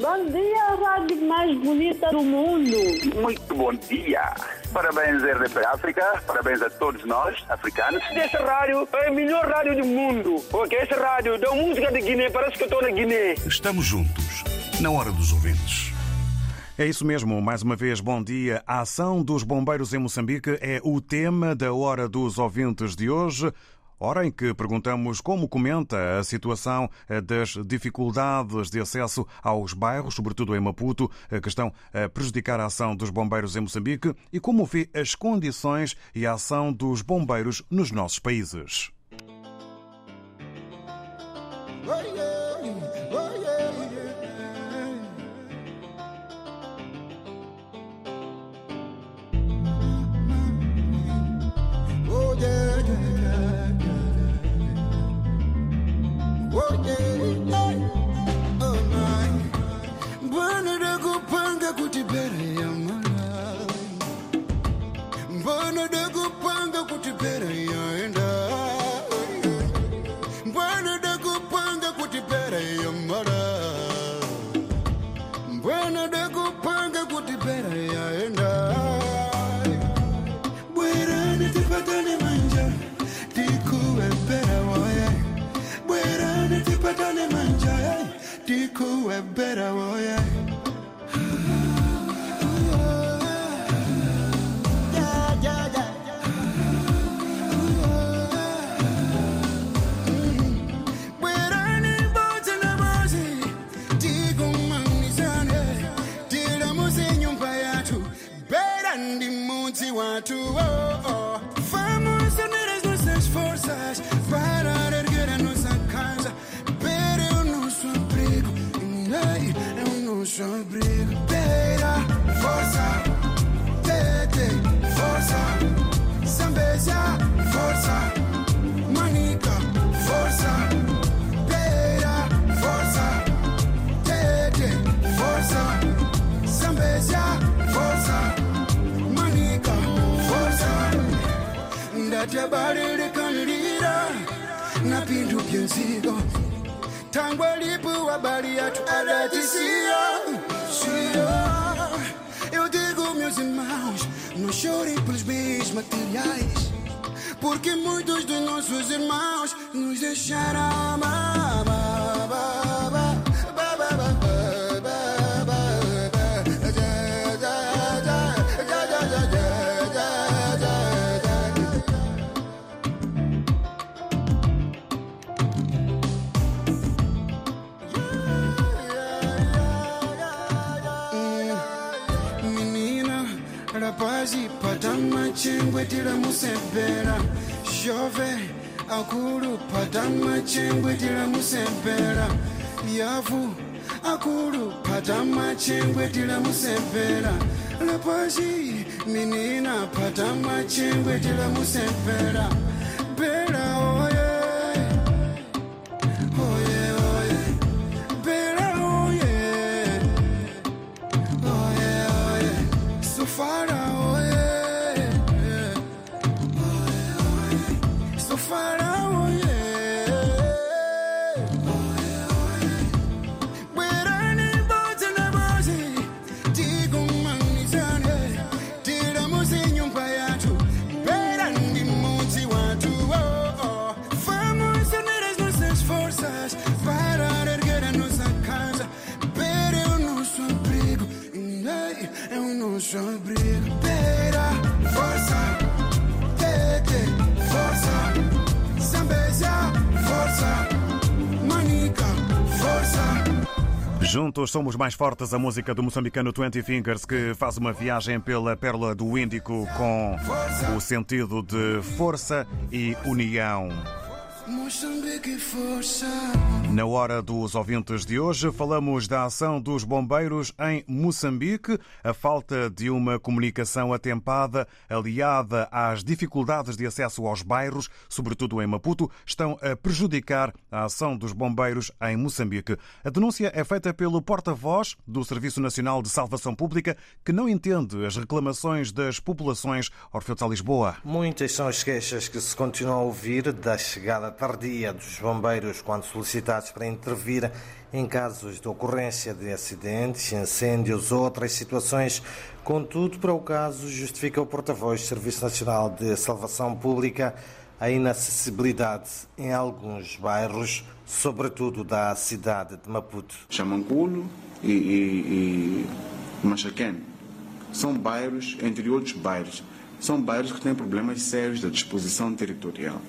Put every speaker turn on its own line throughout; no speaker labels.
Bom dia, rádio mais bonita do mundo.
Muito bom dia. Parabéns, RDP África. Parabéns a todos nós, africanos.
Essa rádio é a melhor rádio do mundo. Porque essa rádio dá música de Guiné, parece que eu estou na Guiné.
Estamos juntos, na hora dos ouvintes.
É isso mesmo, mais uma vez, bom dia. A ação dos bombeiros em Moçambique é o tema da Hora dos Ouvintes de hoje. Hora em que perguntamos como comenta a situação das dificuldades de acesso aos bairros, sobretudo em Maputo, que estão a prejudicar a ação dos bombeiros em Moçambique e como vê as condições e a ação dos bombeiros nos nossos países.
working. Sobre beira, força, tete, força, sambeja, força, manica, força, beira, força, tete, força, sambeja, força, manica, força. Ndatabare kanira, napindu pionzira tangu alipo habari yetu adatisia sia eu digo meus irmãos não chorem pelos bens materiais porque muitos dos nossos irmãos nos deixaram ba, patama chengwe tiramusembera shove akulu patama chengwe tiramusembera yavu akulu patama chengwe tiramusembera rapazi menina patama chengwe tiramusembera bera oye. Oye oye. Bera oye. Oye, oye, Sofara,
Juntos somos mais fortes, a música do moçambicano Twenty Fingers, que faz uma viagem pela Pérola do Índico com o sentido de força e união. Na hora dos ouvintes de hoje, falamos da ação dos bombeiros em Moçambique. A falta de uma comunicação atempada, aliada às dificuldades de acesso aos bairros, sobretudo em Maputo, estão a prejudicar a ação dos bombeiros em Moçambique. A denúncia é feita pelo porta-voz do Serviço Nacional de Salvação Pública, que não entende as reclamações das populações. Orfeu de Lisboa.
Muitas são as queixas que se continuam a ouvir da chegada tardia dos bombeiros quando solicitados para intervir em casos de ocorrência de acidentes, incêndios ou outras situações. Contudo, para o caso, justifica o porta-voz do Serviço Nacional de Salvação Pública a inacessibilidade em alguns bairros, sobretudo da cidade de Maputo.
Chamanculo e, e, e são bairros, entre outros bairros, são bairros que têm problemas sérios da disposição territorial.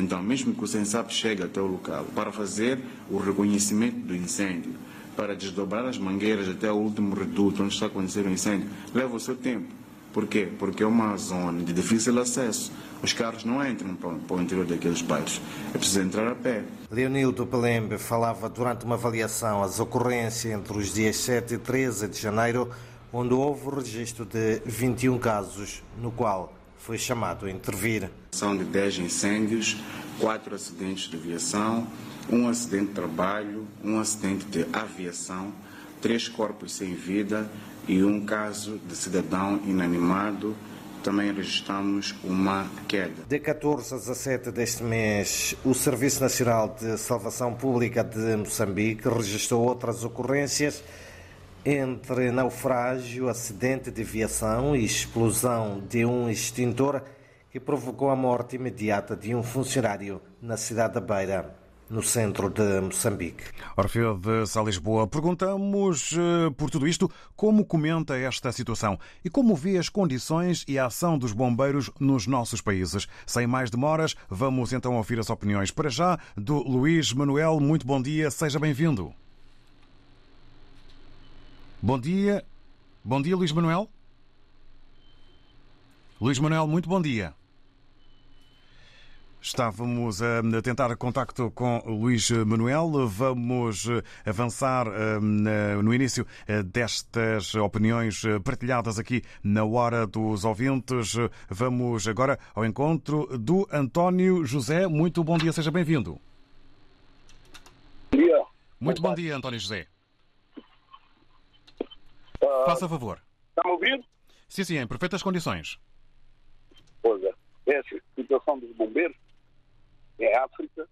Então, mesmo que o SENSAP chegue até o local para fazer o reconhecimento do incêndio, para desdobrar as mangueiras até o último reduto onde está acontecendo o incêndio, leva o seu tempo. Por quê? Porque é uma zona de difícil acesso. Os carros não entram para o interior daqueles bairros. É preciso entrar a pé.
Leonildo Pelembe falava durante uma avaliação as ocorrências entre os dias 7 e 13 de janeiro, onde houve o registro de 21 casos, no qual foi chamado a intervir.
São de 10 incêndios, 4 acidentes de aviação, um acidente de trabalho, um acidente de aviação, três corpos sem vida e um caso de cidadão inanimado. Também registramos uma queda.
De 14 a 17 deste mês, o Serviço Nacional de Salvação Pública de Moçambique registrou outras ocorrências entre naufrágio, acidente de aviação e explosão de um extintor que provocou a morte imediata de um funcionário na cidade da Beira, no centro de Moçambique.
Orfeu de Salisboa, perguntamos eh, por tudo isto como comenta esta situação e como vê as condições e a ação dos bombeiros nos nossos países. Sem mais demoras, vamos então ouvir as opiniões para já do Luís Manuel. Muito bom dia, seja bem-vindo. Bom dia. Bom dia, Luís Manuel. Luís Manuel, muito bom dia. Estávamos a tentar contacto com Luís Manuel. Vamos avançar no início destas opiniões partilhadas aqui na Hora dos Ouvintes. Vamos agora ao encontro do António José. Muito bom dia, seja bem-vindo.
Bom dia.
Muito bom dia, António José. Faça favor.
Está-me ouvindo?
Sim, sim, em perfeitas condições.
Pois é. Essa situação dos bombeiros é África,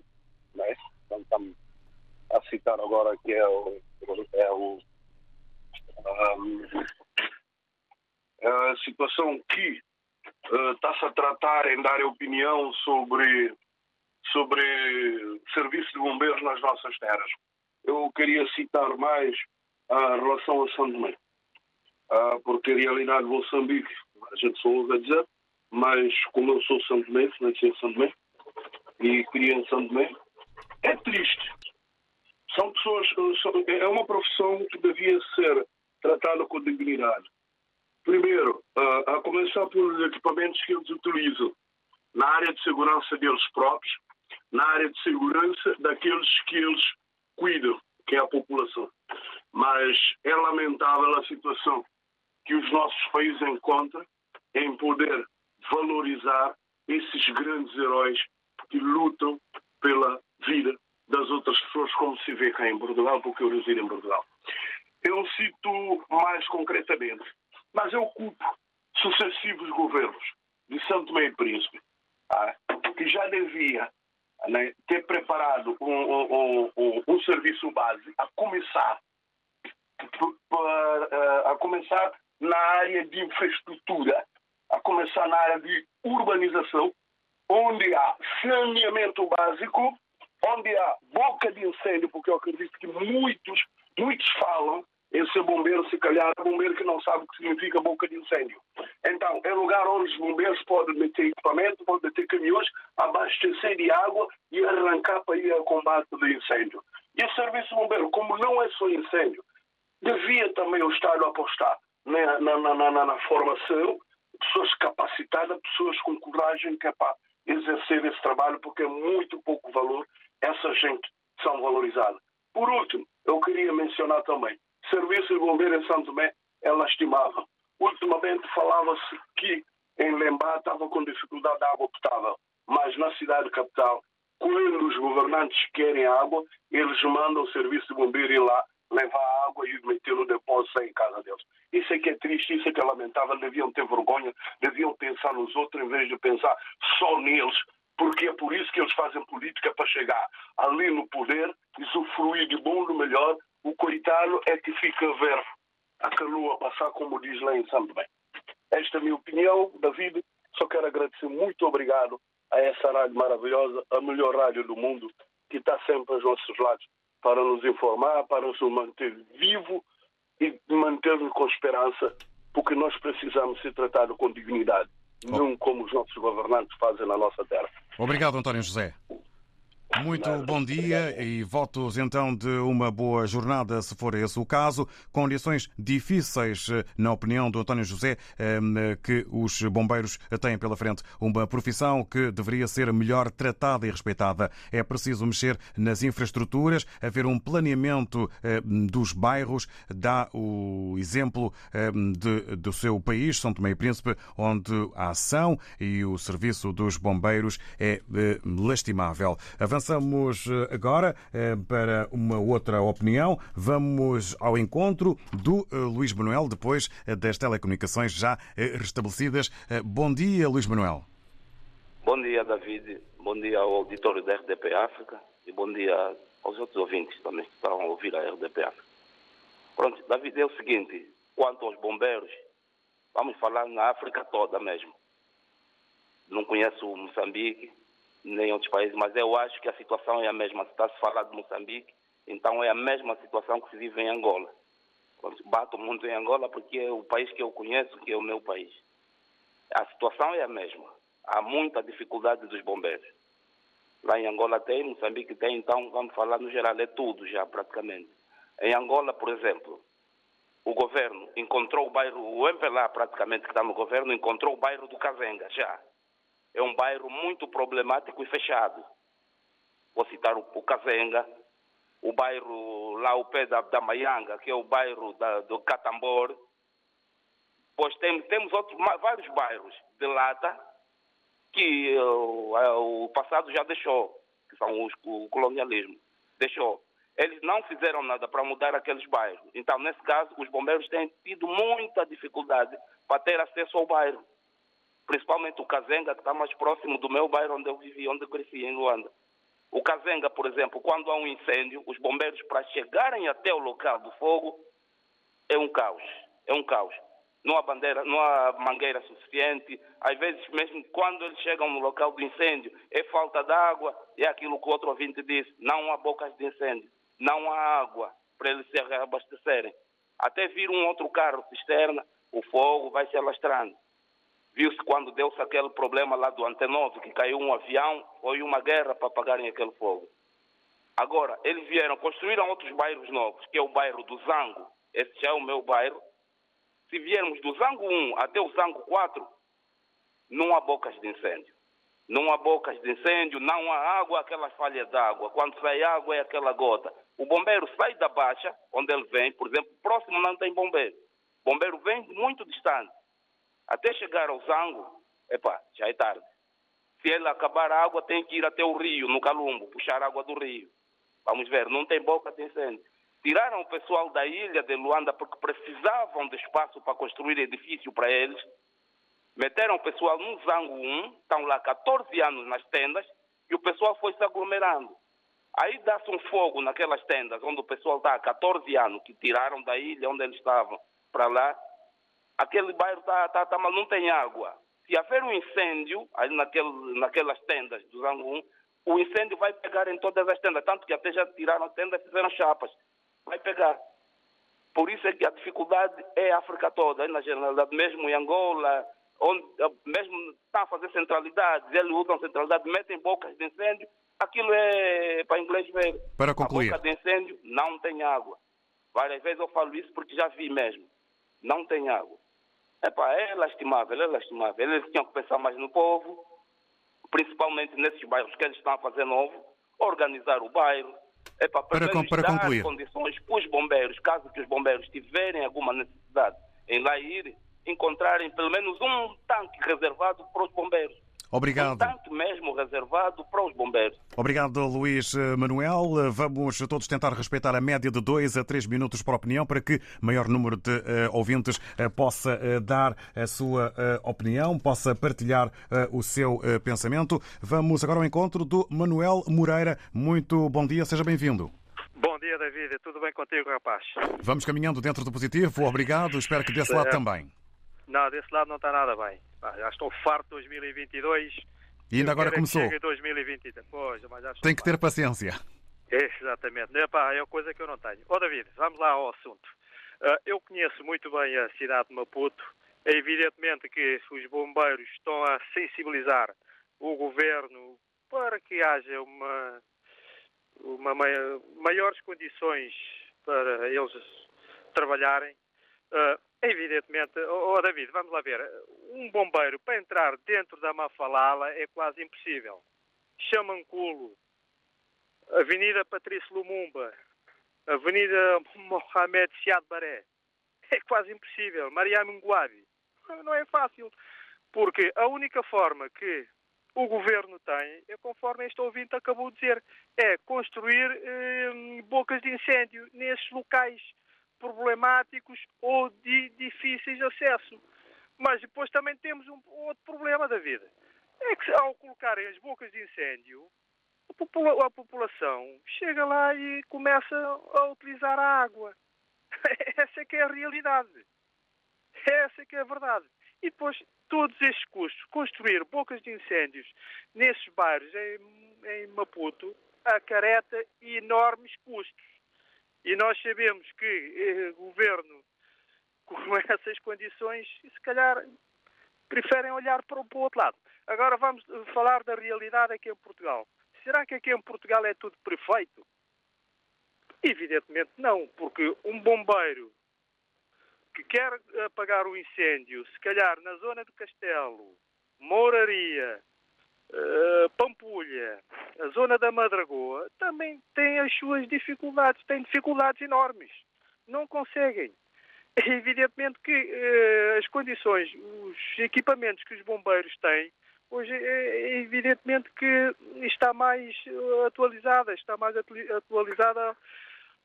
não é? Então, estamos a citar agora que é o. É o um, a situação que uh, está-se a tratar em dar opinião sobre, sobre serviço de bombeiros nas nossas terras. Eu queria citar mais a relação a São Tomé uh, porque a realidade de Moçambique, a gente só ouve a dizer, mas como eu sou Tomé, nasci em São Tomé, e criei em São Tomé, é triste. São pessoas, é uma profissão que devia ser tratada com dignidade. Primeiro, uh, a começar pelos equipamentos que eles utilizam, na área de segurança deles próprios, na área de segurança daqueles que eles cuidam, que é a população. Mas é lamentável a situação que os nossos países encontram em poder valorizar esses grandes heróis que lutam pela vida das outras pessoas, como se vê cá em Portugal, porque eu resido em Portugal. Eu cito mais concretamente, mas eu culpo sucessivos governos de Santo e Príncipe, ah, que já devia né, ter preparado um, um, um, um serviço base a começar a começar na área de infraestrutura, a começar na área de urbanização, onde há saneamento básico, onde há boca de incêndio, porque eu acredito que muitos, muitos falam em ser bombeiro, se calhar é bombeiro que não sabe o que significa boca de incêndio. Então, é lugar onde os bombeiros podem meter equipamento, podem meter caminhões, abastecer de água e arrancar para ir ao combate do incêndio. E o serviço bombeiro, como não é só incêndio, devia também o Estado apostar na, na, na, na, formação, pessoas capacitadas, pessoas com coragem que é para exercer esse trabalho porque é muito pouco valor essa gente são valorizadas. Por último, eu queria mencionar também, serviço de bombeiro em Santo Tomé é lastimável. Ultimamente falava-se que em Lembá estava com dificuldade de água potável, mas na cidade capital, quando os governantes querem água, eles mandam o serviço de bombeiro ir lá levar água e meter no depósito em casa deles. Isso é que é triste, isso é que é lamentável. Deviam ter vergonha, deviam pensar nos outros em vez de pensar só neles, porque é por isso que eles fazem política para chegar ali no poder, usufruir de bom do melhor. O coitado é que fica ver a canoa passar, como diz lá em Santo Bem. Esta é a minha opinião, David. Só quero agradecer muito obrigado a essa rádio maravilhosa, a melhor rádio do mundo, que está sempre aos nossos lados para nos informar, para nos manter vivo e manter-nos com esperança, porque nós precisamos ser tratados com dignidade, oh. não como os nossos governantes fazem na nossa terra.
Obrigado, António José. Muito bom dia e votos então de uma boa jornada, se for esse o caso. Condições difíceis, na opinião do António José, que os bombeiros têm pela frente. Uma profissão que deveria ser melhor tratada e respeitada. É preciso mexer nas infraestruturas, haver um planeamento dos bairros. Dá o exemplo de, do seu país, São Tomé e Príncipe, onde a ação e o serviço dos bombeiros é lastimável. Avançamos eh, agora eh, para uma outra opinião. Vamos ao encontro do eh, Luís Manuel, depois das telecomunicações já restabelecidas. Bom dia, Luís Manuel.
Bom dia, David. Bom dia ao auditório da RDP África e bom dia aos outros ouvintes também que estão a ouvir a RDP África. Pronto, David, é o seguinte: quanto aos bombeiros, vamos falar na África toda mesmo. Não conheço Moçambique, nem outros países, mas eu acho que a situação é a mesma. Se está a falar de Moçambique, então é a mesma situação que se vive em Angola. Bato muito em Angola porque é o país que eu conheço, que é o meu país. A situação é a mesma. Há muita dificuldade dos bombeiros. Lá em Angola tem, Moçambique tem, então vamos falar no geral, é tudo já praticamente. Em Angola, por exemplo, o governo encontrou o bairro, o MPLA praticamente que está no governo, encontrou o bairro do Cazenga já é um bairro muito problemático e fechado. Vou citar o, o Cazenga, o bairro lá ao pé da, da Maianga, que é o bairro da, do Catambor. Pois tem, temos outros, vários bairros de lata que uh, o passado já deixou, que são os, o colonialismo, deixou. Eles não fizeram nada para mudar aqueles bairros. Então, nesse caso, os bombeiros têm tido muita dificuldade para ter acesso ao bairro principalmente o Kazenga, que está mais próximo do meu bairro onde eu vivi, onde eu cresci, em Luanda. O Kazenga, por exemplo, quando há um incêndio, os bombeiros, para chegarem até o local do fogo, é um caos. É um caos. Não há bandeira, não há mangueira suficiente. Às vezes, mesmo quando eles chegam no local do incêndio, é falta de água. É aquilo que o outro ouvinte disse: não há bocas de incêndio, não há água para eles se abastecerem. Até vir um outro carro cisterna, o fogo vai se alastrando. Viu-se quando deu-se aquele problema lá do Antenove, que caiu um avião, foi uma guerra para apagarem aquele fogo. Agora, eles vieram, construíram outros bairros novos, que é o bairro do Zango. Esse já é o meu bairro. Se viermos do Zango 1 até o Zango 4, não há bocas de incêndio. Não há bocas de incêndio, não há água, aquela falha d'água. Quando sai água é aquela gota. O bombeiro sai da baixa, onde ele vem, por exemplo, próximo não tem bombeiro. O bombeiro vem muito distante. Até chegar ao Zango, epá, já é tarde. Se ele acabar a água, tem que ir até o rio, no Calumbo, puxar água do rio. Vamos ver, não tem boca de incêndio. Tiraram o pessoal da ilha de Luanda porque precisavam de espaço para construir edifício para eles. Meteram o pessoal no Zango 1, estão lá 14 anos nas tendas e o pessoal foi se aglomerando. Aí dá-se um fogo naquelas tendas onde o pessoal está há 14 anos, que tiraram da ilha onde eles estavam para lá, aquele bairro tá, tá, tá, mas não tem água. Se haver um incêndio aí naquele, naquelas tendas do Zangun, o incêndio vai pegar em todas as tendas, tanto que até já tiraram a tenda e fizeram chapas. Vai pegar. Por isso é que a dificuldade é a África toda, na generalidade, mesmo em Angola, onde mesmo está a fazer centralidades, eles usam centralidade, metem bocas de incêndio, aquilo é para inglês ver.
Para concluir.
A boca de incêndio não tem água. Várias vezes eu falo isso porque já vi mesmo. Não tem água. Epá, é lastimável, é lastimável. Eles tinham que pensar mais no povo, principalmente nesses bairros que eles estão a fazer novo, organizar o bairro, é para,
para, para
dar
concluir.
condições para os bombeiros, caso que os bombeiros tiverem alguma necessidade em lá ir, encontrarem pelo menos um tanque reservado para os bombeiros.
Obrigado.
Tanque mesmo reservado para os bombeiros.
Obrigado, Luís Manuel. Vamos todos tentar respeitar a média de dois a três minutos por opinião para que maior número de uh, ouvintes uh, possa uh, dar a sua opinião, possa partilhar o seu pensamento. Vamos agora ao encontro do Manuel Moreira. Muito bom dia, seja bem-vindo.
Bom dia, David. Tudo bem contigo, rapaz?
Vamos caminhando dentro do positivo. Obrigado. Espero que desse lado também.
Não, desse lado não está nada bem. já estou farto de 2022.
E ainda agora começou.
Que 2023. Pois, mas já
Tem que ter paciência.
Exatamente. Epá, é coisa que eu não tenho. Ó oh, David, vamos lá ao assunto. Uh, eu conheço muito bem a cidade de Maputo. É evidentemente que os bombeiros estão a sensibilizar o governo para que haja uma, uma maiores condições para eles trabalharem. Uh, Evidentemente, oh David, vamos lá ver. Um bombeiro para entrar dentro da Mafalala é quase impossível. Chamanculo, Avenida Patrício Lumumba, Avenida Mohamed Siad Baré. É quase impossível. Maria Munguabi. Não é fácil. Porque a única forma que o governo tem, é conforme este ouvinte acabou de dizer, é construir eh, bocas de incêndio nesses locais problemáticos ou de difíceis acesso. Mas depois também temos um outro problema da vida. É que ao colocarem as bocas de incêndio, a, popula a população chega lá e começa a utilizar a água. Essa é que é a realidade. Essa é que é a verdade. E depois, todos estes custos, construir bocas de incêndios nesses bairros em, em Maputo, acarreta enormes custos. E nós sabemos que eh, o governo, com essas condições, se calhar preferem olhar para o, outro lado. Agora vamos falar da realidade aqui em Portugal. Será que aqui em Portugal é tudo perfeito? Evidentemente não, porque um bombeiro que quer apagar o incêndio, se calhar na zona do Castelo, Mouraria, uh, Pampulha, a zona da Madragoa, também tem as suas dificuldades, tem dificuldades enormes. Não conseguem. Evidentemente que uh, as condições, os equipamentos que os bombeiros têm, hoje é, evidentemente que está mais atualizada, está mais atualizada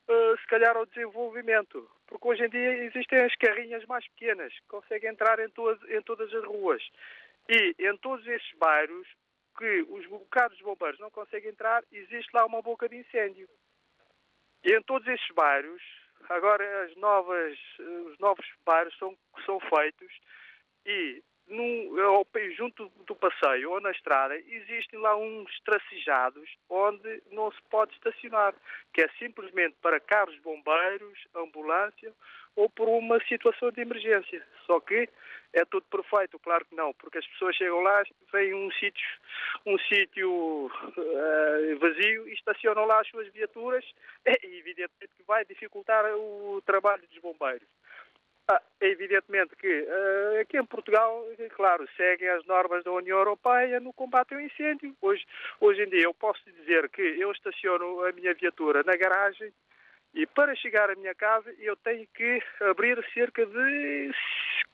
Uh, se calhar ao desenvolvimento. Porque hoje em dia existem as carrinhas mais pequenas, que conseguem entrar em, todas, em todas as ruas. E em todos esses bairros, que os carros de bombeiros não conseguem entrar, existe lá uma boca de incêndio. E em todos estes bairros, agora as novas, os novos bairros são, são feitos e no, junto do passeio ou na estrada existem lá uns tracejados onde não se pode estacionar, que é simplesmente para carros bombeiros, ambulância ou por uma situação de emergência. Só que é tudo perfeito, claro que não, porque as pessoas chegam lá, vêm um sítio, um sítio uh, vazio e estacionam lá as suas viaturas, é evidentemente que vai dificultar o trabalho dos bombeiros. Ah, é evidentemente que uh, aqui em Portugal, claro, seguem as normas da União Europeia no combate ao incêndio. Hoje, hoje em dia eu posso dizer que eu estaciono a minha viatura na garagem e para chegar à minha casa eu tenho que abrir cerca de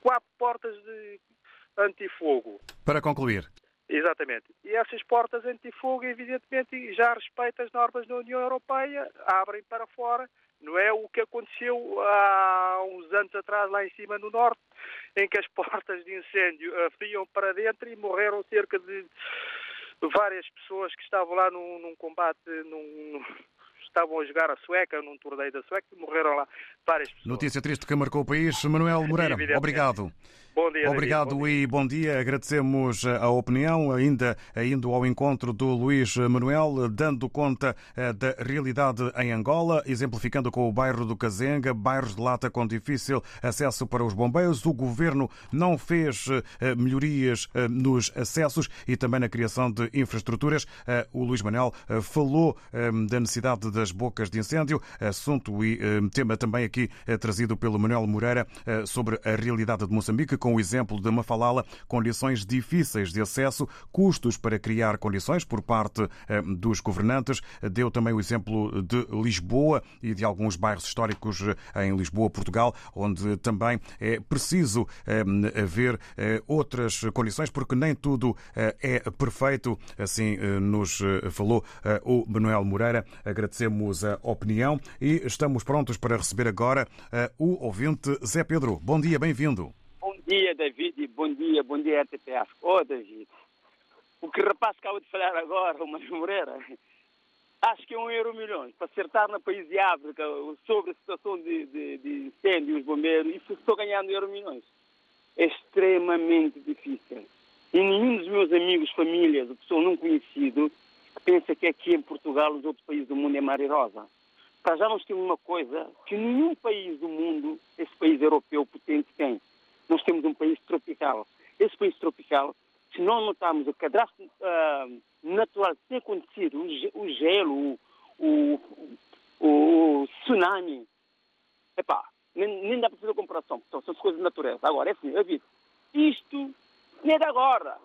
quatro portas de antifogo.
Para concluir.
Exatamente. E essas portas antifogo, evidentemente, já respeitam as normas da União Europeia, abrem para fora. Não é o que aconteceu há uns anos atrás, lá em cima no norte, em que as portas de incêndio abriam para dentro e morreram cerca de várias pessoas que estavam lá num, num combate, num, estavam a jogar a sueca num torneio da sueca e morreram lá várias pessoas.
Notícia triste que marcou o país. Manuel Moreira, obrigado.
Bom dia,
Obrigado
bom
e bom dia. Agradecemos a opinião, ainda indo ao encontro do Luís Manuel, dando conta eh, da realidade em Angola, exemplificando com o bairro do Cazenga, bairros de lata com difícil acesso para os bombeiros. O governo não fez eh, melhorias eh, nos acessos e também na criação de infraestruturas. O Luís Manuel falou da necessidade das bocas de incêndio, assunto e tema também aqui trazido pelo Manuel Moreira sobre a realidade de Moçambique, com com o exemplo de Mafalala, condições difíceis de acesso, custos para criar condições por parte dos governantes. Deu também o exemplo de Lisboa e de alguns bairros históricos em Lisboa, Portugal, onde também é preciso haver outras condições, porque nem tudo é perfeito. Assim nos falou o Manuel Moreira. Agradecemos a opinião e estamos prontos para receber agora o ouvinte Zé Pedro. Bom dia, bem-vindo.
Dia, David. Bom dia, bom dia, RTPF. Ô, oh, David, o que o rapaz acaba de falar agora, o Manuel Moreira, acho que é um euro milhões para acertar no país de África sobre a situação de, de, de incêndio, os bombeiros, isso estou ganhando euro milhões. É extremamente difícil. E nenhum dos meus amigos, famílias, pessoas não conhecidas, pensa que aqui em Portugal, os outros países do mundo é mar e rosa. Para já nós temos uma coisa que nenhum país do mundo, esse país europeu potente, tem. Nós temos um país tropical. Esse país tropical, se não notarmos o cadastro uh, natural que tem acontecido, o, gelo, o, o, o, tsunami, epá, nem, nem dá para fazer comparação. Então, são coisas de natureza. Agora, é assim, eu digo, isto nem é de agora.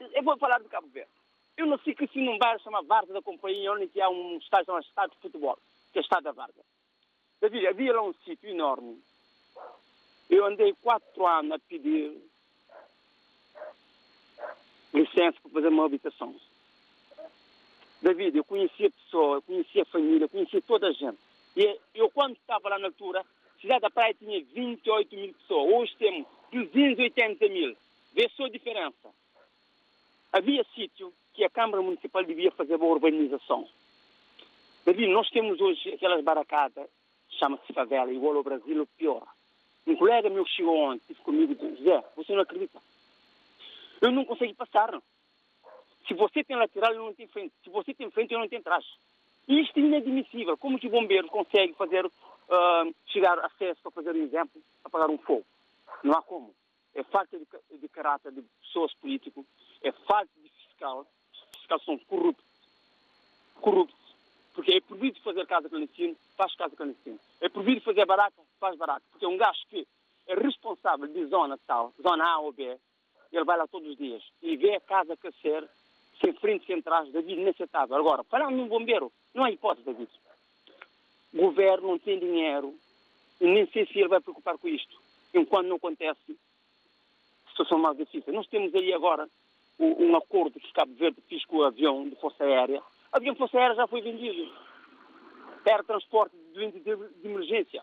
Eu vou falar de Cabo Verde. Eu nasci cresci num bairro chamado Varda da Companhia, onde há um estádio chamado Estádio de Futebol, que é o Estádio da Varda. Havia, havia lá um sítio enorme. Eu andei quatro anos a pedir licença para fazer uma habitação. David, eu conhecia a pessoa, eu conhecia a família, eu conhecia toda a gente. E eu, quando estava lá na altura, a cidade da praia tinha 28 mil pessoas. Hoje temos 280 mil. Vê só a diferença. Havia sítio que a Câmara Municipal devia fazer uma urbanização. David, nós temos hoje aquelas baracadas, chama-se favela, igual ao Brasil, pior. Um colega meu chegou ontem, disse comigo, José, você não acredita? Eu não consigo passar. Se você tem lateral, eu não tenho frente. Se você tem frente, eu não tenho trás. Isto é inadmissível. Como que o bombeiro consegue fazer, uh, chegar acesso para fazer um exemplo, apagar um fogo? Não há como. É falta de, de caráter de pessoas políticas, é falta de fiscal. Os fiscais são corruptos. Corruptos. Porque é proibido fazer casa clandestina, faz casa clandestina. É proibido fazer baraca, faz baraca. Porque é um gajo que é responsável de zona tal, zona A ou B, ele vai lá todos os dias e vê a casa crescer, sem frente, sem trás, David, inaceitável. Agora, falando num bombeiro, não há hipótese, David. O governo não tem dinheiro e nem sei se ele vai preocupar com isto. Enquanto não acontece, situação mais difícil. Nós temos aí agora um acordo que Cabo Verde fez com o avião de Força Aérea. De Força Aérea já foi vendido. Era transporte de, de, de emergência.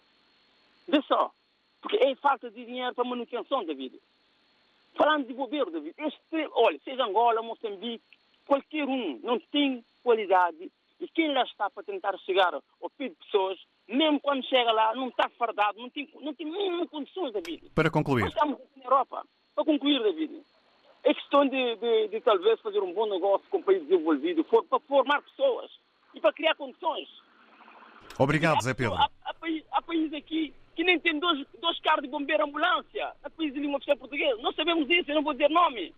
Vê só. Porque é falta de dinheiro para manutenção, David. Falando de bombeiro, David, este, olha, seja Angola, Moçambique, qualquer um não tem qualidade e quem lá está para tentar chegar ao pé de pessoas, mesmo quando chega lá, não está fardado, não tem, não tem mesmo condições, David.
Para concluir.
Nós estamos aqui na Europa. Para concluir, David, é questão de, de, de, talvez fazer um bom negócio com o país desenvolvido, for, para formar pessoas e para criar condições.
Obrigado, Zé Pedro.
Há, há, há países aqui que nem tem dois, dois carros de bombeiro ambulância. Há países de língua oficial portuguesa. Nós sabemos isso, eu não vou dizer nome.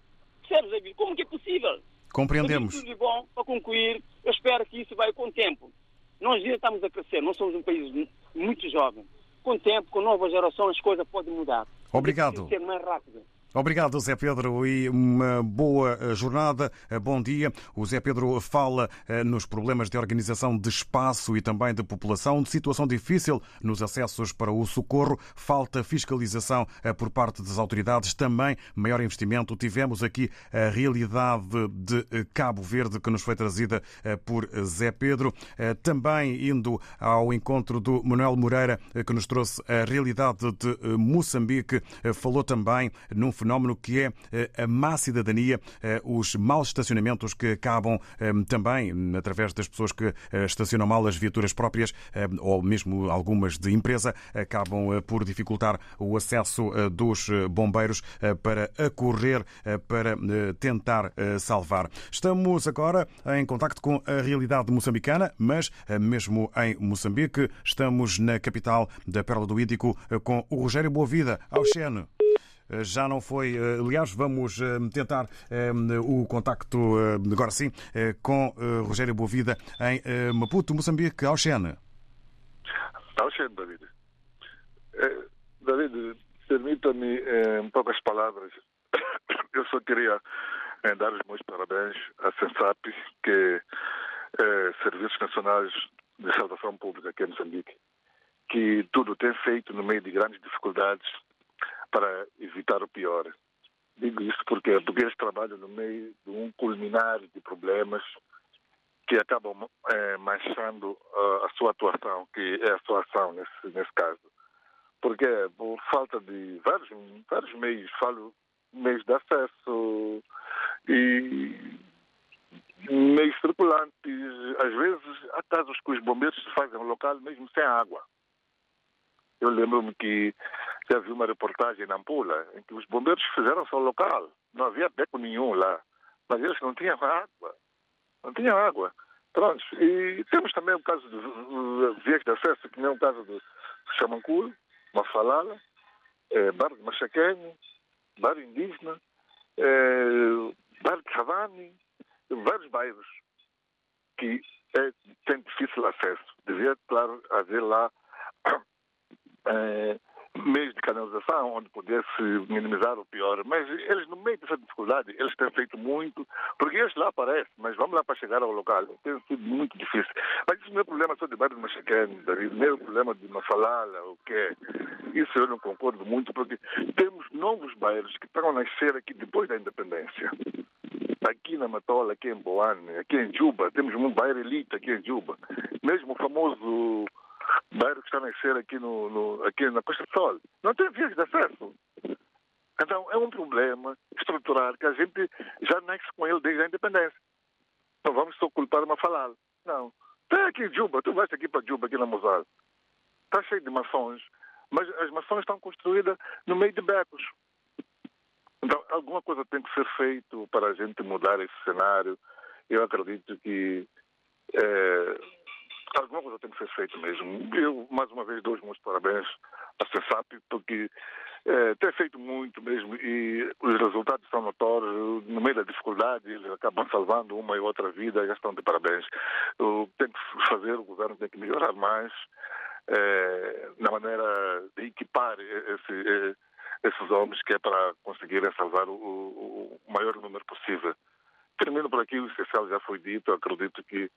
Percebes? Como que é possível?
Compreendemos.
Tudo de bom, para concluir, eu espero que isso vai com o tempo. Nós já estamos a crescer, nós somos um país muito jovem. Com o tempo, com nova geração, as coisas podem mudar.
Obrigado.
Ser mais rápido.
Obrigado, Zé Pedro, e uma boa eh, jornada. Eh, bom dia. O Zé Pedro fala eh, nos problemas de organização de espaço e também de população, de situação difícil nos acessos para o socorro, falta fiscalização por parte das autoridades, também maior investimento. Tivemos aqui a realidade de Cabo Verde que nos foi trazida por Zé Pedro, também indo ao encontro do Manuel Moreira que nos trouxe a realidade de Moçambique, falou também num fenómeno que é eh, a má cidadania, eh, os maus estacionamentos que acabam eh, também, através das pessoas que estacionam mal as viaturas próprias ou mesmo algumas de empresa, acabam por dificultar o acesso dos bombeiros para acorrer, para tentar salvar. Estamos agora em contacto com a realidade moçambicana, mas mesmo em Moçambique, estamos na capital da Pérola do Índico com o Rogério Boavida, ao Xene. Eh, já não foi. Eh, aliás, vamos eh, tentar o contacto, agora sim, com Rogério Boavida em Maputo, Moçambique, Auxene.
Auxene, David. David, Permita-me, em poucas palavras, eu só queria dar os meus parabéns à Sensap, que é Serviços Nacionais de Salvação Pública aqui em Moçambique, que tudo tem feito no meio de grandes dificuldades para evitar o pior. Digo isso porque, eles trabalham no meio de um culminar de problemas que acabam é, manchando a, a sua atuação, que é a sua ação nesse, nesse caso. Porque por falta de vários, vários meios, falo meios de acesso e meios circulantes, às vezes há casos que os bombeiros se fazem no local mesmo sem água. Eu lembro-me que já vi uma reportagem na Ampula em que os bombeiros fizeram só local. Não havia beco nenhum lá. Mas eles não tinham água. Não tinham água. Pronto. E temos também o caso de vias de acesso, que nem o caso de Xamancul, Mafalala, eh, Bar de Machaquenho, Bar Indígena, eh, Bar de Havani, vários bairros que é, têm difícil acesso. Devia, claro, haver lá é, meios de canalização onde pudesse minimizar o pior. Mas eles, no meio dessa dificuldade, eles têm feito muito, porque eles lá aparecem, mas vamos lá para chegar ao local. Tem sido muito difícil. Mas isso não é problema só de bairro de Machaquene, David, não é problema de Mafalala, o que é. Isso eu não concordo muito, porque temos novos bairros que estão a nascer aqui depois da independência aqui na Matola, aqui em Boane, aqui em Juba, temos um bairro elite aqui em Juba. Mesmo o famoso bairro que está a nascer aqui, no, no, aqui na Costa do Sol. Não tem vias de acesso. Então é um problema estrutural que a gente já nasce com ele desde a independência. Não vamos só culpar uma falada. Não. Tem aqui Juba, tu vais aqui para Juba, aqui na Mosal. Está cheio de mações, mas as mações estão construídas no meio de becos. Então, alguma coisa tem que ser feito para a gente mudar esse cenário. Eu acredito que é, alguma coisa tem que ser feita mesmo. Eu, mais uma vez, dou os meus parabéns à CESAP, porque é, tem feito muito mesmo e os resultados são notórios. No meio da dificuldade, eles acabam salvando uma e outra vida, já estão de parabéns. O que tem que fazer, o governo tem que melhorar mais é, na maneira de equipar esse esses homens, que é para conseguirem salvar o, o, o maior número possível. Termino por aqui, o essencial já foi dito, acredito que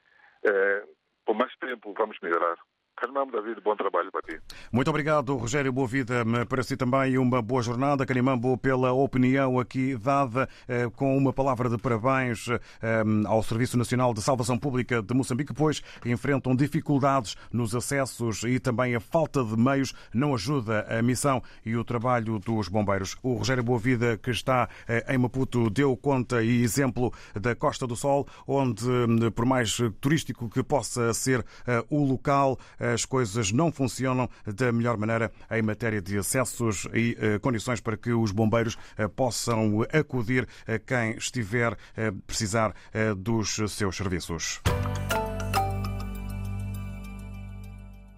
é, por mais tempo vamos melhorar. Carimamo David, bom trabalho para ti.
Muito obrigado, Rogério Boa Vida. Para si também uma boa jornada. Carimambo, pela opinião aqui dada, eh, com uma palavra de parabéns eh, ao Serviço Nacional de Salvação Pública de Moçambique, pois enfrentam dificuldades nos acessos e também a falta de meios não ajuda a missão e o trabalho dos bombeiros. O Rogério Boa Vida, que está eh, em Maputo, deu conta e exemplo da Costa do Sol, onde, por mais turístico que possa ser o local, as coisas não funcionam da melhor maneira em matéria de acessos e eh, condições para que os bombeiros eh, possam acudir a quem estiver a precisar eh, dos seus serviços.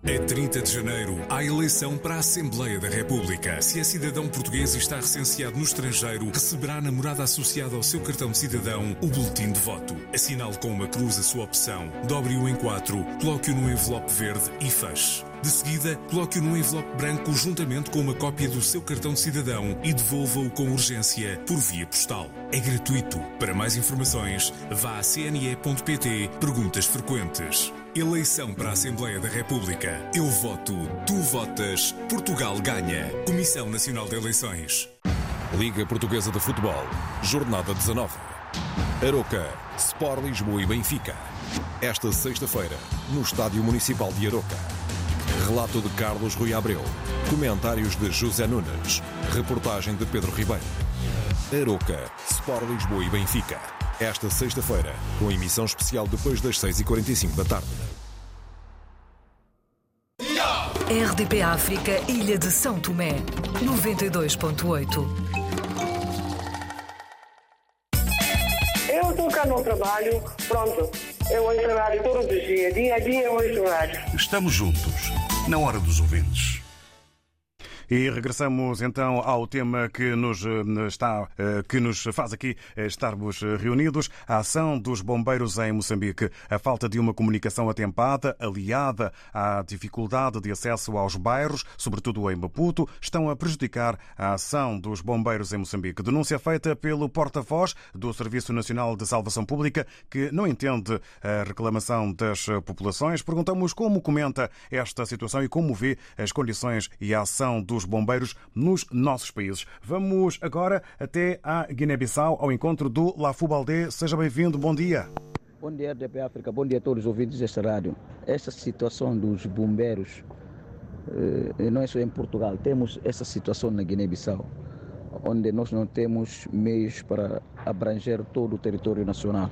É 30 de janeiro, há eleição para a Assembleia da República. Se é cidadão português e está recenseado no estrangeiro, receberá na morada associada ao seu cartão de cidadão o boletim de voto. Assinale com uma cruz a sua opção, dobre-o em quatro, coloque-o no envelope verde e feche. De seguida, coloque-o num envelope branco juntamente com uma cópia do seu cartão de cidadão e devolva-o com urgência por via postal. É gratuito. Para mais informações, vá a cne.pt Perguntas Frequentes. Eleição para a Assembleia da República. Eu voto, tu votas, Portugal ganha. Comissão Nacional de Eleições.
Liga Portuguesa de Futebol. Jornada 19. Aroca, Sport Lisboa e Benfica. Esta sexta-feira, no Estádio Municipal de Aroca. Relato de Carlos Rui Abreu. Comentários de José Nunes. Reportagem de Pedro Ribeiro. Aroca, Sport Lisboa e Benfica. Esta sexta-feira, com emissão especial depois das 6h45 da tarde.
RDP África, Ilha de São Tomé, 92.8.
Eu estou cá no trabalho, pronto. Eu ouço rádio todos os dias, dia a dia eu ouço rádio.
Estamos juntos, na hora dos ouvintes.
E regressamos então ao tema que nos eh, está eh, que nos faz aqui eh, estarmos reunidos, a ação dos bombeiros em Moçambique. A falta de uma comunicação atempada, aliada à dificuldade de acesso aos bairros, sobretudo em Maputo, estão a prejudicar a ação dos bombeiros em Moçambique. Denúncia feita pelo porta-voz do Serviço Nacional de Salvação Pública, que não entende a reclamação das populações. Perguntamos como comenta esta situação e como vê as condições e a ação dos bombeiros nos nossos países. Vamos agora até à Guiné-Bissau, ao encontro do Lafubaldé. Seja bem-vindo, bom dia.
Bom dia, RDP África, bom dia a todos os ouvintes desta rádio. Esta situação dos bombeiros, eh, não é só em Portugal, temos essa situação na Guiné-Bissau, onde nós não temos meios para abranger todo o território nacional.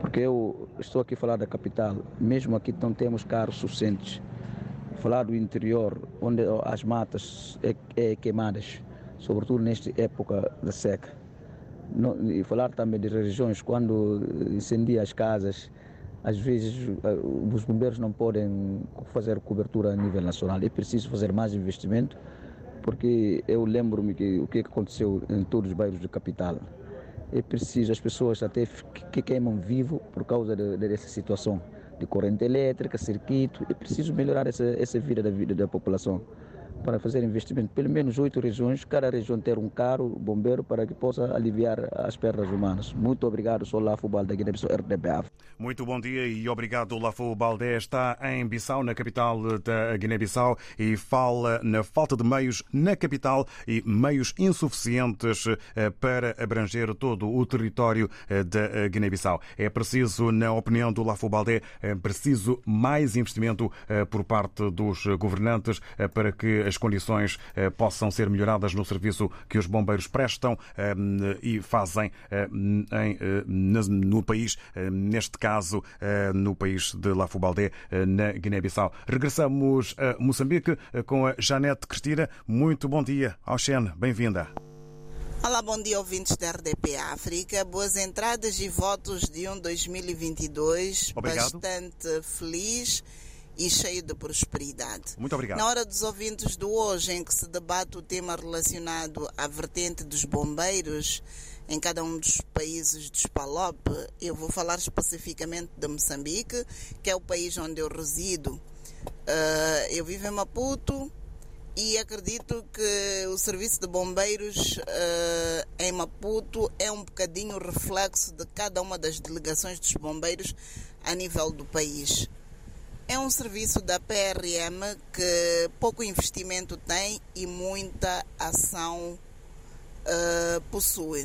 Porque eu estou aqui a falar da capital, mesmo aqui não temos carros suficientes falar do interior, onde as matas é, é queimadas, sobretudo nesta época da seca. e falar também de regiões, quando incendia as casas, às vezes eh, os bombeiros não podem fazer cobertura a nível nacional. É preciso fazer mais investimento, porque eu lembro-me que o que aconteceu em todos os bairros da capital. É preciso, as pessoas até que queimam vivo por causa de, dessa situação de corrente elétrica, circuito. É preciso melhorar essa, essa vida da vida da população para fazer investimento. Pelo menos oito regiões, cada região ter um carro bombeiro para que possa aliviar as perdas humanas. Muito obrigado, sou Lafo Baldé, Guiné-Bissau, RDBA.
Muito bom dia e obrigado, Lafo Baldé. Está em Bissau, na capital da Guiné-Bissau, e fala na falta de meios na capital e meios insuficientes eh, para abranger todo o território eh, da Guiné-Bissau. É preciso, na opinião do Lafo Baldé, é preciso mais investimento eh, por parte dos governantes para que as as condições eh, possam ser melhoradas no serviço que os bombeiros prestam eh, e fazem eh, no país, neste caso no país de Lafubaldé, na Guiné-Bissau. Regressamos a Moçambique com a Janete Cristina. Muito bom dia, Oxene, bem-vinda.
Olá, bom dia, ouvintes da RDP África. Boas entradas e votos de um 2022
Obrigado.
bastante feliz e cheio de prosperidade.
Muito obrigado.
Na hora dos ouvintes do hoje, em que se debate o tema relacionado à vertente dos bombeiros em cada um dos países dos PALOP, eu vou falar especificamente de Moçambique, que é o país onde eu resido. Uh, eu vivo em Maputo e acredito que o serviço de bombeiros uh, em Maputo é um bocadinho reflexo de cada uma das delegações dos bombeiros a nível do país. É um serviço da PRM que pouco investimento tem e muita ação uh, possui.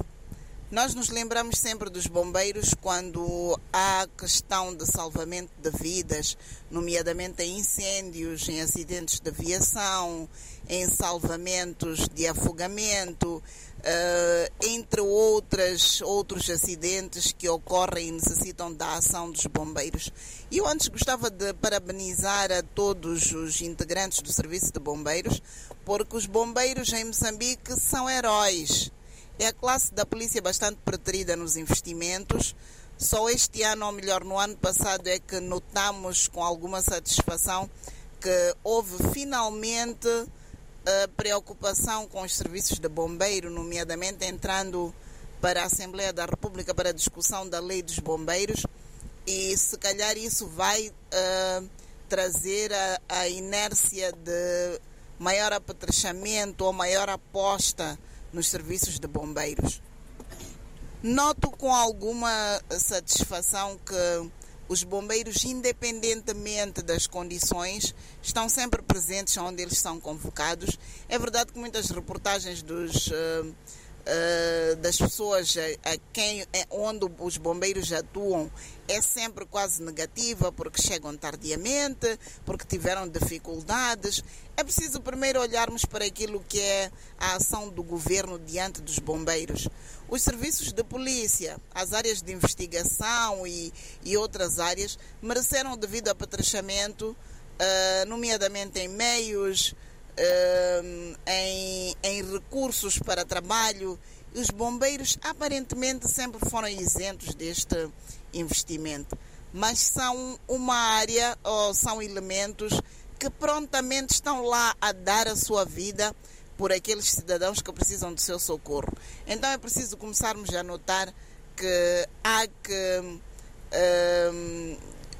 Nós nos lembramos sempre dos bombeiros quando há questão de salvamento de vidas, nomeadamente em incêndios, em acidentes de aviação, em salvamentos de afogamento, Uh, entre outras, outros acidentes que ocorrem e necessitam da ação dos bombeiros. E eu antes gostava de parabenizar a todos os integrantes do Serviço de Bombeiros, porque os bombeiros em Moçambique são heróis. É a classe da polícia bastante preterida nos investimentos. Só este ano, ou melhor, no ano passado, é que notamos com alguma satisfação que houve finalmente preocupação com os serviços de bombeiro, nomeadamente entrando para a Assembleia da República para a discussão da lei dos bombeiros e se calhar isso vai uh, trazer a, a, inércia de maior apetrechamento ou maior aposta nos serviços de bombeiros. Noto com alguma satisfação que os bombeiros, independentemente das condições, estão sempre presentes onde eles são convocados. É verdade que muitas reportagens dos, uh, uh, das pessoas a, a quem, eh, onde os bombeiros atuam é sempre quase negativa, porque chegam tardiamente, porque tiveram dificuldades. É preciso primeiro olharmos para aquilo que é a ação do governo diante dos bombeiros. Os serviços de polícia, as áreas de investigação e, e outras áreas mereceram devido apetrechamento, uh, nomeadamente em meios, uh, em, em recursos para trabalho. Os bombeiros aparentemente sempre foram isentos deste investimento, mas são uma área ou são elementos que prontamente estão lá a dar a sua vida por aqueles cidadãos que precisam do seu socorro. Então é preciso começarmos a notar que há que um,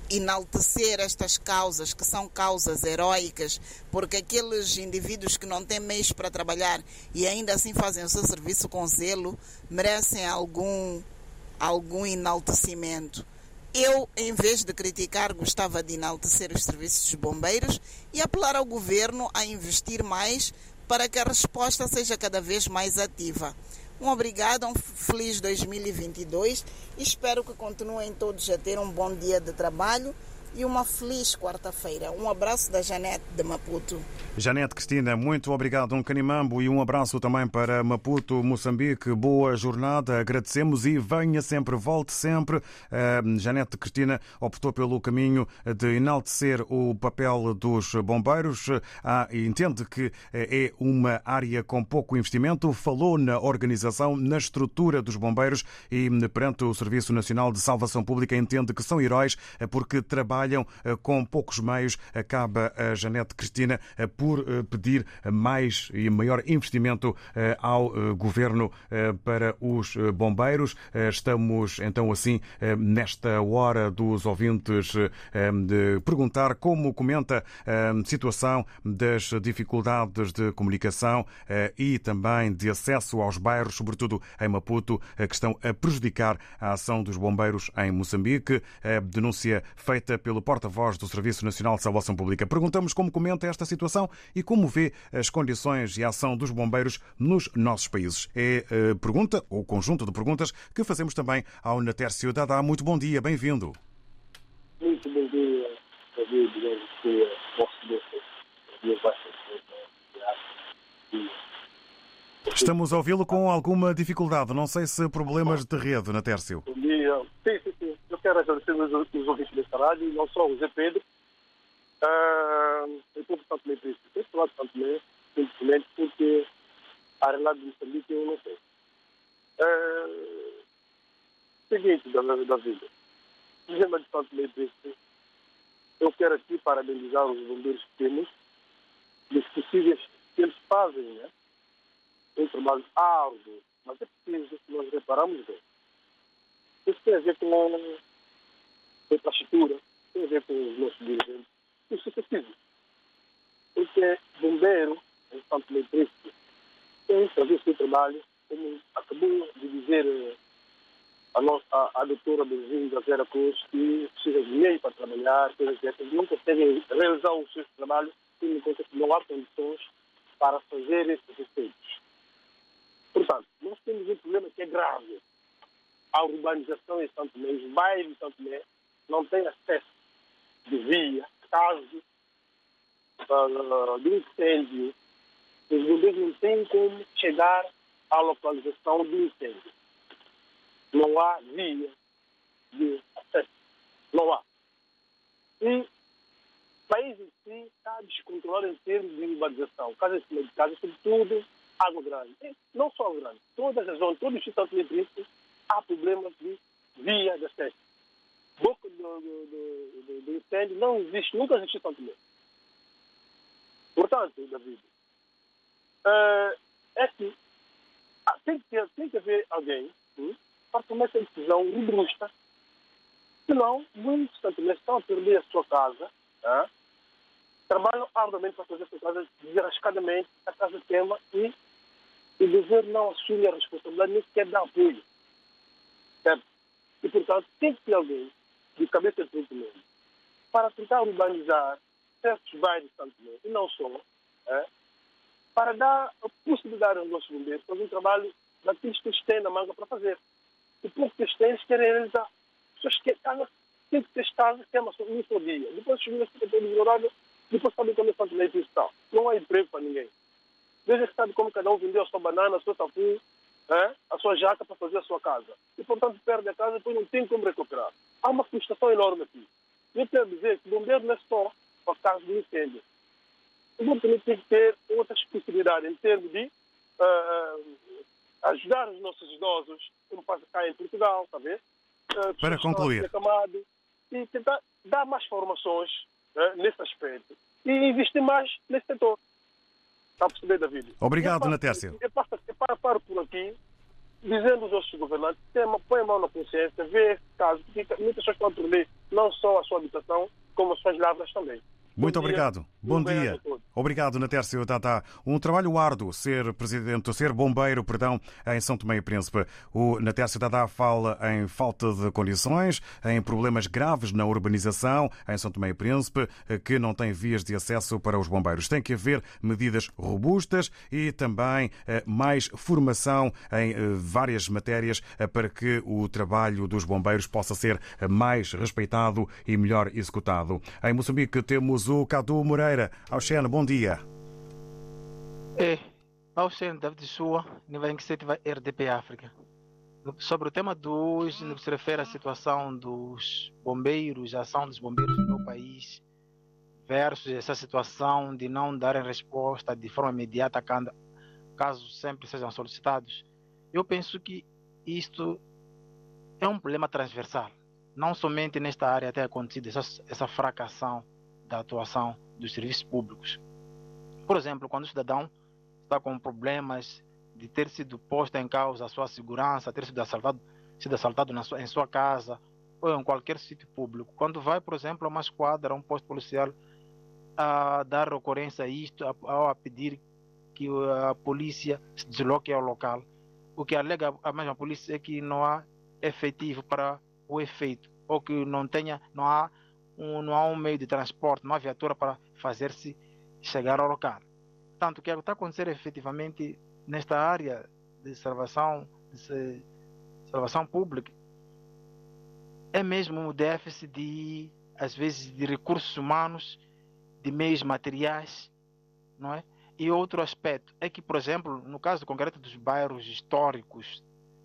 enaltecer estas causas, que são causas heróicas, porque aqueles indivíduos que não têm meios para trabalhar e ainda assim fazem o seu serviço com zelo, merecem algum, algum enaltecimento. Eu, em vez de criticar, gostava de enaltecer os serviços dos bombeiros e apelar ao governo a investir mais para que a resposta seja cada vez mais ativa. Um obrigado, um feliz 2022 e espero que continuem todos a ter um bom dia de trabalho e uma feliz quarta-feira. Um abraço da Janete de Maputo.
Janete Cristina, muito obrigado. Um canimambo e um abraço também para Maputo, Moçambique. Boa jornada, agradecemos e venha sempre, volte sempre. Uh, Janete Cristina optou pelo caminho de enaltecer o papel dos bombeiros. Ah, entende que é uma área com pouco investimento. Falou na organização, na estrutura dos bombeiros e perante o Serviço Nacional de Salvação Pública entende que são heróis porque trabalham trabalham eh, com poucos meios. Acaba a Janete Cristina eh, por eh, pedir mais e maior investimento ao governo para os bombeiros. Estamos então assim nesta hora dos ouvintes de perguntar como comenta a situação das dificuldades de comunicação e também de acesso aos bairros, sobretudo em Maputo, que estão a prejudicar a ação dos bombeiros em Moçambique. A denúncia feita pelo porta-voz do Serviço Nacional de Salvação Pública. Perguntamos como comenta esta situação e como vê as condições e a ação dos bombeiros nos nossos países. É a pergunta, ou conjunto de perguntas, que fazemos também ao Natércio Dada. Muito bom dia, bem-vindo.
Muito bom dia, David.
Estamos a ouvi-lo com alguma dificuldade. Não sei se problemas de rede, Natércio.
Bom dia. Sim, sim, sim. Eu quero agradecer os, os ouvintes desta rádio, não só o Zé Pedro. Uh, eu estou bastante triste. Eu estou bastante bem, simplesmente porque a realidade de Moçambique eu não sei. Uh, seguinte, da, da vida. Dizendo bastante bem triste, eu quero aqui parabenizar os bombeiros que temos, dos possíveis que eles fazem, né? um trabalho árduo, mas é preciso que nós reparamos bem. Isso tem a ver com a infraestrutura, tem a ver com os nossos dirigentes. É preciso. Porque bombeiro, Meio Triste, tem que fazer o seu trabalho, como acabou de dizer eh, a, nossa, a, a doutora Benzinho Vera Cruz, que precisa de meio para trabalhar, coisas dessas, não conseguem realizar o seu trabalho, tendo em conta que não há condições para fazer esses efeitos. Portanto, nós temos um problema que é grave. A urbanização em Santo Tomé, os bairros de Santo Tomé não têm acesso de via, caso uh, de incêndio. Os bombeiros não têm como chegar à localização do incêndio. Não há via de acesso. Não há. E o país em si está descontrolado em termos de urbanização. Casas de casa, sobretudo Água Grande. Não só Água Grande, todas as zonas, todos os estados eletrices, há problemas de via de acesso. Do, do, do, do, incêndio não existe, nunca existiu tanto mesmo. Portanto, David, uh, é que ah, tem que, ter, tem que haver alguém para tomar essa decisão robusta. Senão, muitos tanto estão a perder a sua casa, ah, trabalham arduamente para fazer a sua casa desarrascadamente, a casa queima e o governo não assume a responsabilidade nem sequer dá apoio. Certo? E, portanto, tem que ter alguém de cabeça de Tomé para tentar urbanizar certos bairros de Santo e não só, é, para dar a possibilidade aos nossos bombeiros fazer um trabalho daqueles que eles têm na manga para fazer. O pouco que eles têm, eles querem realizar. As pessoas que têm que ter casa, queima só um só dia. Depois chegam nesse tempo horário, depois sabem como é Santo Tomé está. Não há emprego para ninguém. Veja que sabe como cada um vendeu a sua banana, a sua tapu, é? a sua jaca para fazer a sua casa. E, portanto, perde a casa e depois não tem como recuperar. Há uma frustração enorme aqui. Eu quero dizer que o bombeiro não é só para caso de incêndio. O bombeiro tem que ter outras possibilidades em termos de uh, ajudar os nossos idosos, como faz cá em Portugal, está? Uh,
para concluir.
Acamado, e tentar dar mais formações uh, nesse aspecto. e investir mais nesse setor. Está a perceber, David?
Obrigado,
eu
Natércio.
Eu passo, eu paro, paro por aqui, dizendo aos nossos governantes, põe a mão na consciência, vê esse caso, porque muitas pessoas a perder não só a sua habitação, como as suas lavras também.
Muito
Bom dia.
obrigado. Bom dia.
a todos.
Obrigado, Natércio Tata. Um trabalho árduo ser presidente, ser bombeiro, perdão, em São Tomé e Príncipe. O Natércio Tata fala em falta de condições, em problemas graves na urbanização em São Tomé e Príncipe, que não tem vias de acesso para os bombeiros. Tem que haver medidas robustas e também eh, mais formação em eh, várias matérias eh, para que o trabalho dos bombeiros possa ser mais respeitado e melhor executado. Em Moçambique temos o Cadu Moreira. Auxene, bom dia.
É, Auxene David Sua, nível vai RDP África. Sobre o tema 2, no que se refere à situação dos bombeiros, a ação dos bombeiros no meu país, versus essa situação de não darem resposta de forma imediata quando- caso sempre sejam solicitados, eu penso que isto é um problema transversal. Não somente nesta área tem acontecido essa, essa fracassão da atuação dos serviços públicos. Por exemplo, quando o cidadão está com problemas de ter sido posto em causa a sua segurança, ter sido assaltado, sido assaltado sua, em sua casa ou em qualquer sítio público. Quando vai, por exemplo, a uma esquadra, a um posto policial, a dar ocorrência a isto, a, a pedir que a polícia se desloque ao local, o que alega a mesma polícia é que não há efetivo para o efeito, ou que não tenha, não há um, não há um meio de transporte, há viatura para fazer-se chegar ao local. Tanto que o que está acontecendo efetivamente nesta área de salvação, de salvação pública é mesmo um déficit de, às vezes, de recursos humanos, de meios materiais, não é? E outro aspecto é que, por exemplo, no caso concreto dos bairros históricos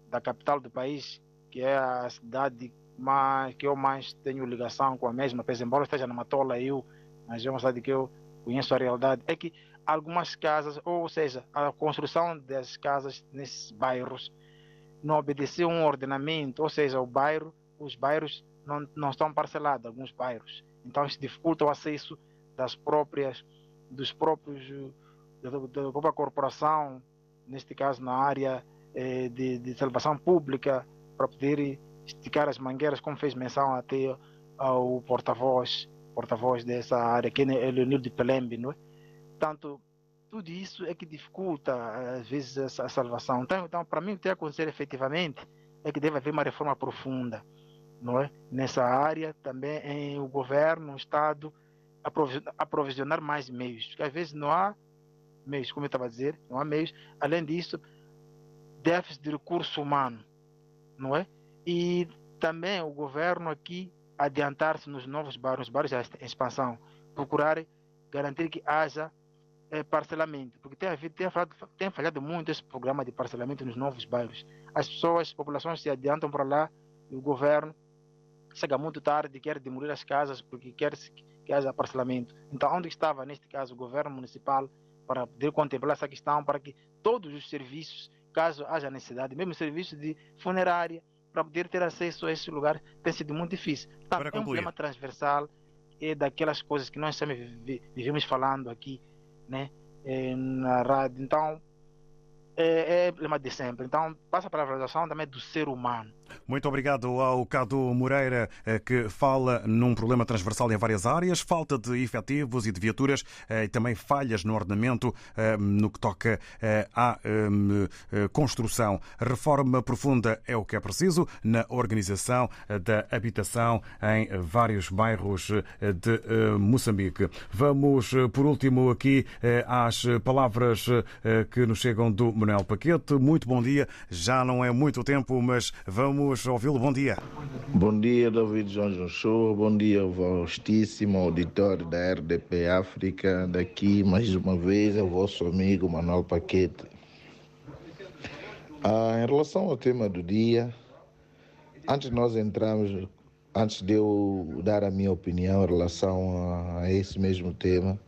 da capital do país, que é a cidade mais, que eu mais tenho ligação com a mesma, pese embora esteja na Matola, eu, mas é uma cidade que eu conheço a realidade, é que algumas casas, ou seja, a construção das casas nesses bairros não obedeceu um ordenamento, ou seja, o bairro, os bairros não, não estão parcelados, alguns bairros. Então isso dificulta o acesso das próprias, dos próprios, eh, da, da própria corporação, neste caso na área eh, de, de salvação pública, para poder esticar as mangueiras, como fez menção até ao porta-voz, porta-voz dessa área, que é Leonil de Pelembe, não é? Portanto, tudo isso é que dificulta, às vezes, a salvação. Então, então para mim, o que acontecer efetivamente é que deve haver uma reforma profunda não é? nessa área, também em o governo, o Estado, aprovisionar mais meios, porque às vezes não há meios, como eu estava a dizer, não há meios. Além disso, déficit de recurso humano, não é? E também o governo aqui adiantar-se nos novos bairros, bairros em expansão, procurar garantir que haja eh, parcelamento, porque tem, havido, tem, falhado, tem falhado muito esse programa de parcelamento nos novos bairros. As pessoas, as populações se adiantam para lá e o governo chega muito tarde quer demolir as casas porque quer que haja parcelamento. Então, onde estava, neste caso, o governo municipal para poder contemplar essa questão, para que todos os serviços, caso haja necessidade, mesmo serviços de funerária, para poder ter acesso a esse lugar, tem sido muito difícil. Então, é um problema transversal, é daquelas coisas que nós sempre vivemos falando aqui, né, na rádio. Então, é, é problema de sempre. Então, passa para a valorização também do ser humano.
Muito obrigado ao Cadu Moreira, que fala num problema transversal em várias áreas, falta de efetivos e de viaturas e também falhas no ordenamento no que toca à construção. Reforma profunda é o que é preciso na organização da habitação em vários bairros de Moçambique. Vamos, por último, aqui às palavras que nos chegam do Manuel Paquete. Muito bom dia. Já não é muito tempo, mas vamos Vamos ouvi-lo. Bom dia.
Bom dia, David João Show. Bom dia, vastíssimo auditório da RDP África. Daqui, mais uma vez, é o vosso amigo Manuel Paquete. Ah, em relação ao tema do dia, antes de nós entrarmos, antes de eu dar a minha opinião em relação a, esse mesmo tema,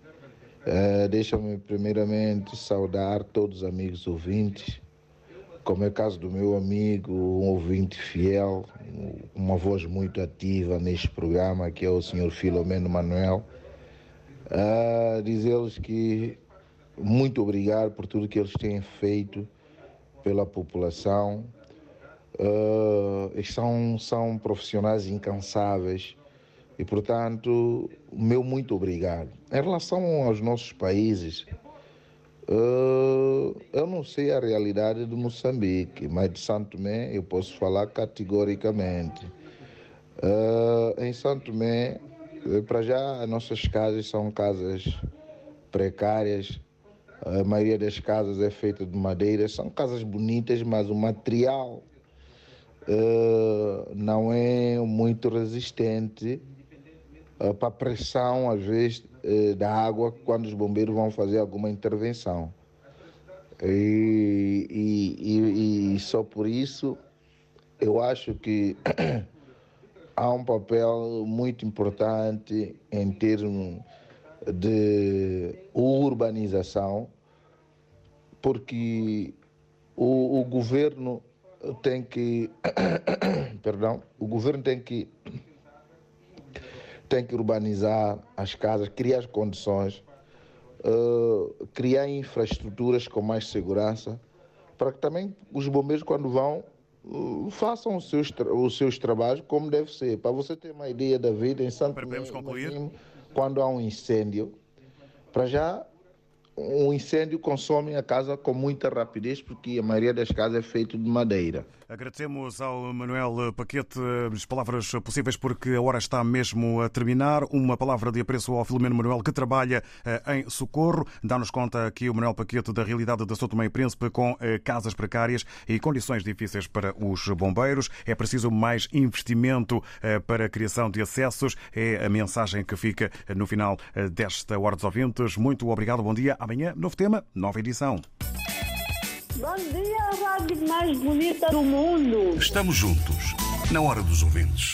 eh, deixa-me primeiramente saudar todos os amigos ouvintes como é o caso do meu amigo, um ouvinte fiel, uma voz muito ativa neste programa, que é o senhor Filomeno Manuel. Uh, Dizer-lhes que muito obrigado por tudo que eles têm feito pela população. Uh, são, são profissionais incansáveis e, portanto, meu muito obrigado. Em relação aos nossos países, uh, eu não sei a realidade de Moçambique, mas de Santo Tomé eu posso falar categoricamente. Uh, em Santo Tomé, para já, as nossas casas são casas precárias, a maioria das casas é feita de madeira, são casas bonitas, mas o material uh, não é muito resistente para pressão, às vezes, uh, da água quando os bombeiros vão fazer alguma intervenção. E, e, e, e só por isso eu acho que há um papel muito importante em termos de urbanização, porque o, o governo tem que, perdão, o governo tem que tem que urbanizar as casas, criar as condições, uh, criar infraestruturas com mais segurança, para que também os bombeiros quando vão uh, façam os seus, os seus trabalhos como deve ser. Para você ter uma ideia da vida em Santo concluir? quando há um incêndio, para já um incêndio consome a casa com muita rapidez, porque a maioria das casas é feita de madeira.
Agradecemos ao Manuel Paquete as palavras possíveis, porque a hora está mesmo a terminar. Uma palavra de apreço ao Filomeno Manuel, que trabalha eh, em socorro. Dá-nos conta aqui o Manuel Paquete da realidade da São e Príncipe, com eh, casas precárias e condições difíceis para os bombeiros. É preciso mais investimento eh, para a criação de acessos. É a mensagem que fica no final desta Hora dos Ouvintes. Muito obrigado, bom dia. Amanhã, novo tema, nova edição.
Bom dia, rádio mais bonita do mundo.
Estamos juntos, na hora dos ouvintes.